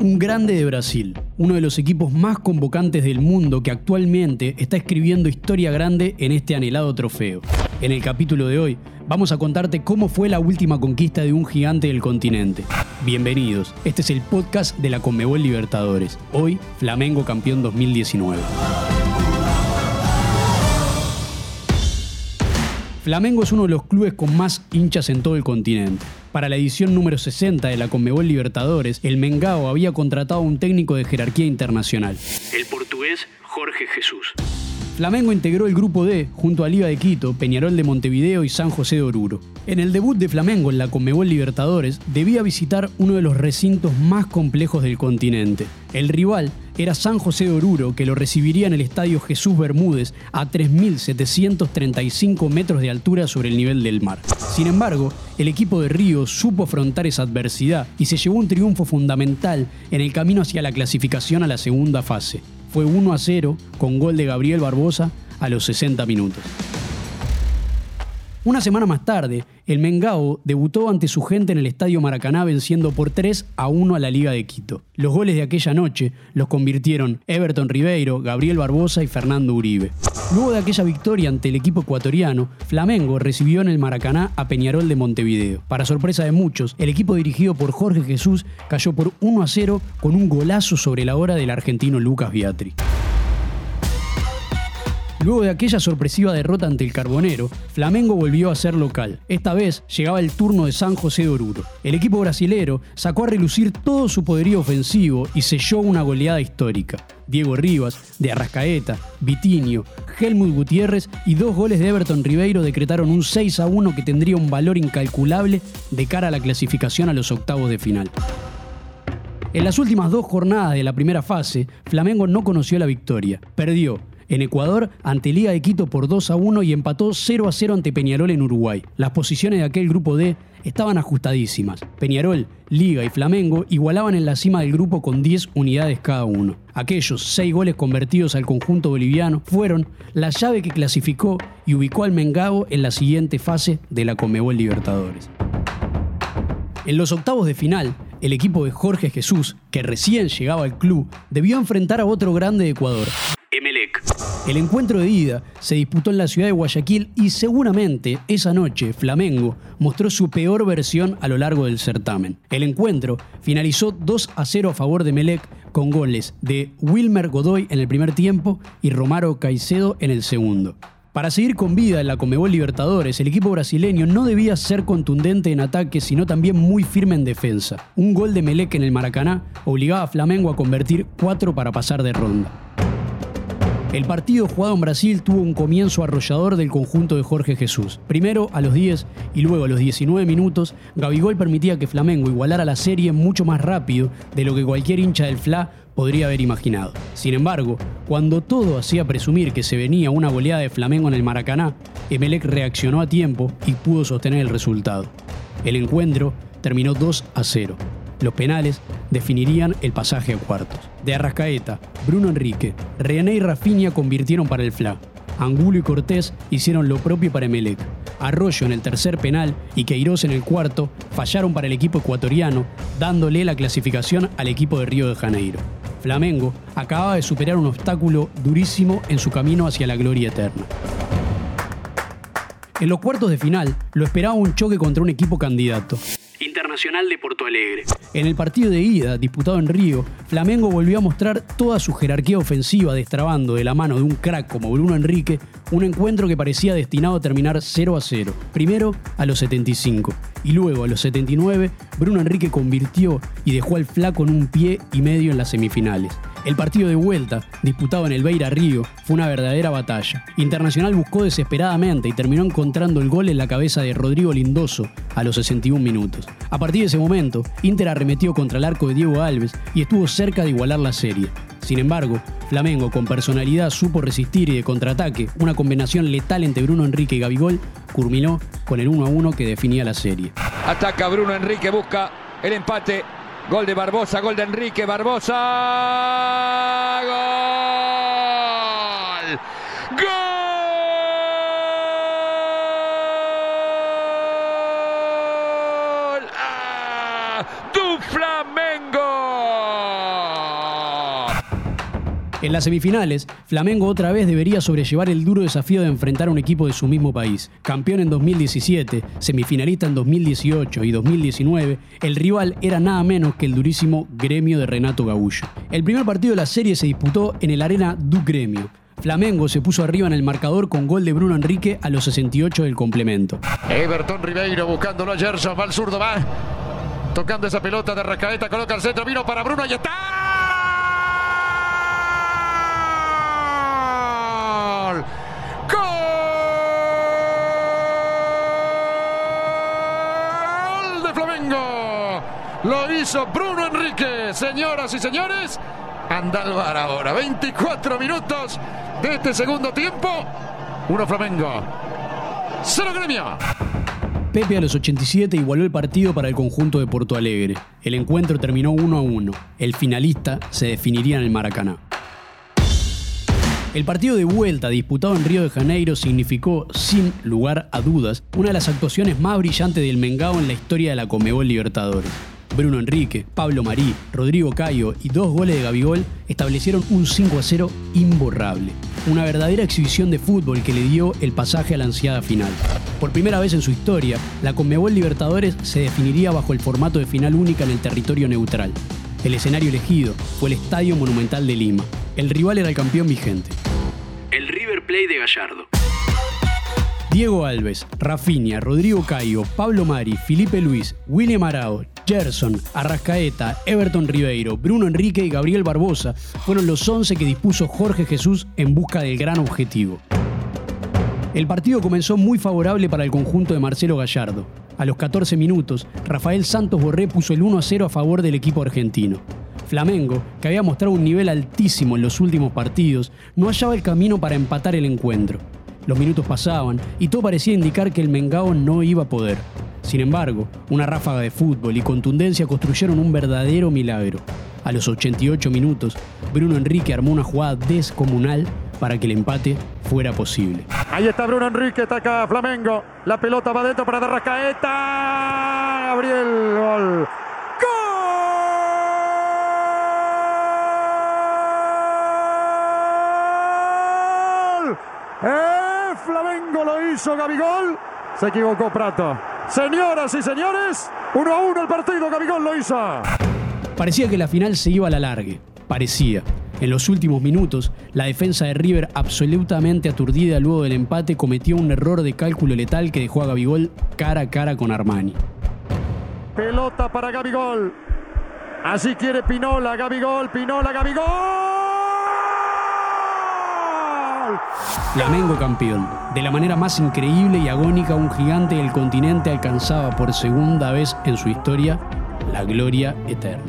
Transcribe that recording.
un grande de Brasil, uno de los equipos más convocantes del mundo que actualmente está escribiendo historia grande en este anhelado trofeo. En el capítulo de hoy vamos a contarte cómo fue la última conquista de un gigante del continente. Bienvenidos, este es el podcast de la Conmebol Libertadores. Hoy, Flamengo campeón 2019. Flamengo es uno de los clubes con más hinchas en todo el continente. Para la edición número 60 de la Conmebol Libertadores, el Mengao había contratado a un técnico de jerarquía internacional, el portugués Jorge Jesús. Flamengo integró el grupo D junto a Liga de Quito, Peñarol de Montevideo y San José de Oruro. En el debut de Flamengo en la Conmebol Libertadores, debía visitar uno de los recintos más complejos del continente. El rival era San José de Oruro, que lo recibiría en el estadio Jesús Bermúdez a 3.735 metros de altura sobre el nivel del mar. Sin embargo, el equipo de Río supo afrontar esa adversidad y se llevó un triunfo fundamental en el camino hacia la clasificación a la segunda fase fue 1 a 0 con gol de Gabriel Barbosa a los 60 minutos. Una semana más tarde, el Mengao debutó ante su gente en el Estadio Maracaná venciendo por 3 a 1 a la Liga de Quito. Los goles de aquella noche los convirtieron Everton Ribeiro, Gabriel Barbosa y Fernando Uribe. Luego de aquella victoria ante el equipo ecuatoriano, Flamengo recibió en el Maracaná a Peñarol de Montevideo. Para sorpresa de muchos, el equipo dirigido por Jorge Jesús cayó por 1 a 0 con un golazo sobre la hora del argentino Lucas Biatri. Luego de aquella sorpresiva derrota ante el Carbonero, Flamengo volvió a ser local. Esta vez llegaba el turno de San José de Oruro. El equipo brasilero sacó a relucir todo su poderío ofensivo y selló una goleada histórica. Diego Rivas, de Arrascaeta, Vitinho, Helmut Gutiérrez y dos goles de Everton Ribeiro decretaron un 6 a 1 que tendría un valor incalculable de cara a la clasificación a los octavos de final. En las últimas dos jornadas de la primera fase, Flamengo no conoció la victoria. Perdió en Ecuador ante Liga de Quito por 2 a 1 y empató 0 a 0 ante Peñarol en Uruguay. Las posiciones de aquel grupo D estaban ajustadísimas. Peñarol, Liga y Flamengo igualaban en la cima del grupo con 10 unidades cada uno. Aquellos 6 goles convertidos al conjunto boliviano fueron la llave que clasificó y ubicó al Mengao en la siguiente fase de la Comebol Libertadores. En los octavos de final, el equipo de Jorge Jesús, que recién llegaba al club, debió enfrentar a otro grande de Ecuador. El encuentro de ida se disputó en la ciudad de Guayaquil y seguramente esa noche Flamengo mostró su peor versión a lo largo del certamen. El encuentro finalizó 2 a 0 a favor de Emelec con goles de Wilmer Godoy en el primer tiempo y Romaro Caicedo en el segundo. Para seguir con vida en la Comebol Libertadores, el equipo brasileño no debía ser contundente en ataque, sino también muy firme en defensa. Un gol de Melec en el Maracaná obligaba a Flamengo a convertir cuatro para pasar de ronda. El partido jugado en Brasil tuvo un comienzo arrollador del conjunto de Jorge Jesús. Primero a los 10 y luego a los 19 minutos, Gabigol permitía que Flamengo igualara la serie mucho más rápido de lo que cualquier hincha del Fla podría haber imaginado. Sin embargo, cuando todo hacía presumir que se venía una goleada de Flamengo en el Maracaná, Emelec reaccionó a tiempo y pudo sostener el resultado. El encuentro terminó 2 a 0. Los penales definirían el pasaje a cuartos. De Arrascaeta, Bruno Enrique, René y Rafinha convirtieron para el FLA. Angulo y Cortés hicieron lo propio para Emelec. Arroyo en el tercer penal y Queiroz en el cuarto fallaron para el equipo ecuatoriano, dándole la clasificación al equipo de Río de Janeiro. Flamengo acababa de superar un obstáculo durísimo en su camino hacia la gloria eterna. En los cuartos de final lo esperaba un choque contra un equipo candidato, Internacional de Porto Alegre. En el partido de ida, disputado en Río, Flamengo volvió a mostrar toda su jerarquía ofensiva, destrabando de la mano de un crack como Bruno Enrique un encuentro que parecía destinado a terminar 0 a 0. Primero a los 75 y luego a los 79, Bruno Enrique convirtió y dejó al flaco en un pie y medio en las semifinales. El partido de vuelta, disputado en el Beira Río, fue una verdadera batalla. Internacional buscó desesperadamente y terminó encontrando el gol en la cabeza de Rodrigo Lindoso a los 61 minutos. A partir de ese momento, Inter arremetió contra el arco de Diego Alves y estuvo cerca de igualar la serie. Sin embargo, Flamengo con personalidad supo resistir y de contraataque, una combinación letal entre Bruno Enrique y Gabigol, culminó con el 1 a 1 que definía la serie. Ataca Bruno Enrique, busca el empate. Gol de Barbosa, gol de Enrique, Barbosa. Gol. Gol. ¡Ah! En las semifinales, Flamengo otra vez debería sobrellevar el duro desafío de enfrentar a un equipo de su mismo país. Campeón en 2017, semifinalista en 2018 y 2019, el rival era nada menos que el durísimo gremio de Renato Gagullo. El primer partido de la serie se disputó en el Arena Du Gremio. Flamengo se puso arriba en el marcador con gol de Bruno Enrique a los 68 del complemento. Everton Ribeiro buscándolo a Gerson, va al zurdo, va. Tocando esa pelota de Racaeta, coloca el centro, vino para Bruno y está. Hizo Bruno Enrique. Señoras y señores, anda ahora. 24 minutos de este segundo tiempo. Uno Flamengo. Cero Gremio. Pepe a los 87 igualó el partido para el conjunto de Porto Alegre. El encuentro terminó 1 a 1. El finalista se definiría en el Maracaná. El partido de vuelta disputado en Río de Janeiro significó, sin lugar a dudas, una de las actuaciones más brillantes del Mengao en la historia de la Comebol Libertadores. Bruno Enrique, Pablo Marí, Rodrigo Cayo y dos goles de Gabigol establecieron un 5 a 0 imborrable. Una verdadera exhibición de fútbol que le dio el pasaje a la ansiada final. Por primera vez en su historia, la Conmebol Libertadores se definiría bajo el formato de final única en el territorio neutral. El escenario elegido fue el Estadio Monumental de Lima. El rival era el campeón vigente. El River Plate de Gallardo. Diego Alves, Rafinha, Rodrigo Caio, Pablo Mari, Felipe Luis, William Arao, Gerson, Arrascaeta, Everton Ribeiro, Bruno Enrique y Gabriel Barbosa fueron los 11 que dispuso Jorge Jesús en busca del gran objetivo. El partido comenzó muy favorable para el conjunto de Marcelo Gallardo. A los 14 minutos, Rafael Santos Borré puso el 1 a 0 a favor del equipo argentino. Flamengo, que había mostrado un nivel altísimo en los últimos partidos, no hallaba el camino para empatar el encuentro. Los minutos pasaban y todo parecía indicar que el Mengao no iba a poder. Sin embargo, una ráfaga de fútbol y contundencia construyeron un verdadero milagro. A los 88 minutos, Bruno Enrique armó una jugada descomunal para que el empate fuera posible. Ahí está Bruno Enrique, ataca Flamengo. La pelota va dentro para Derrascaeta. Gabriel, gol. ¡Gol! ¡Eh! Flamengo lo hizo Gabigol. Se equivocó Prato. Señoras y señores, uno a uno el partido, Gabigol lo hizo. Parecía que la final se iba a la largue. Parecía. En los últimos minutos, la defensa de River, absolutamente aturdida luego del empate, cometió un error de cálculo letal que dejó a Gabigol cara a cara con Armani. Pelota para Gabigol. Así quiere Pinola, Gabigol, Pinola, Gabigol. Flamengo campeón. De la manera más increíble y agónica, un gigante del continente alcanzaba por segunda vez en su historia la gloria eterna.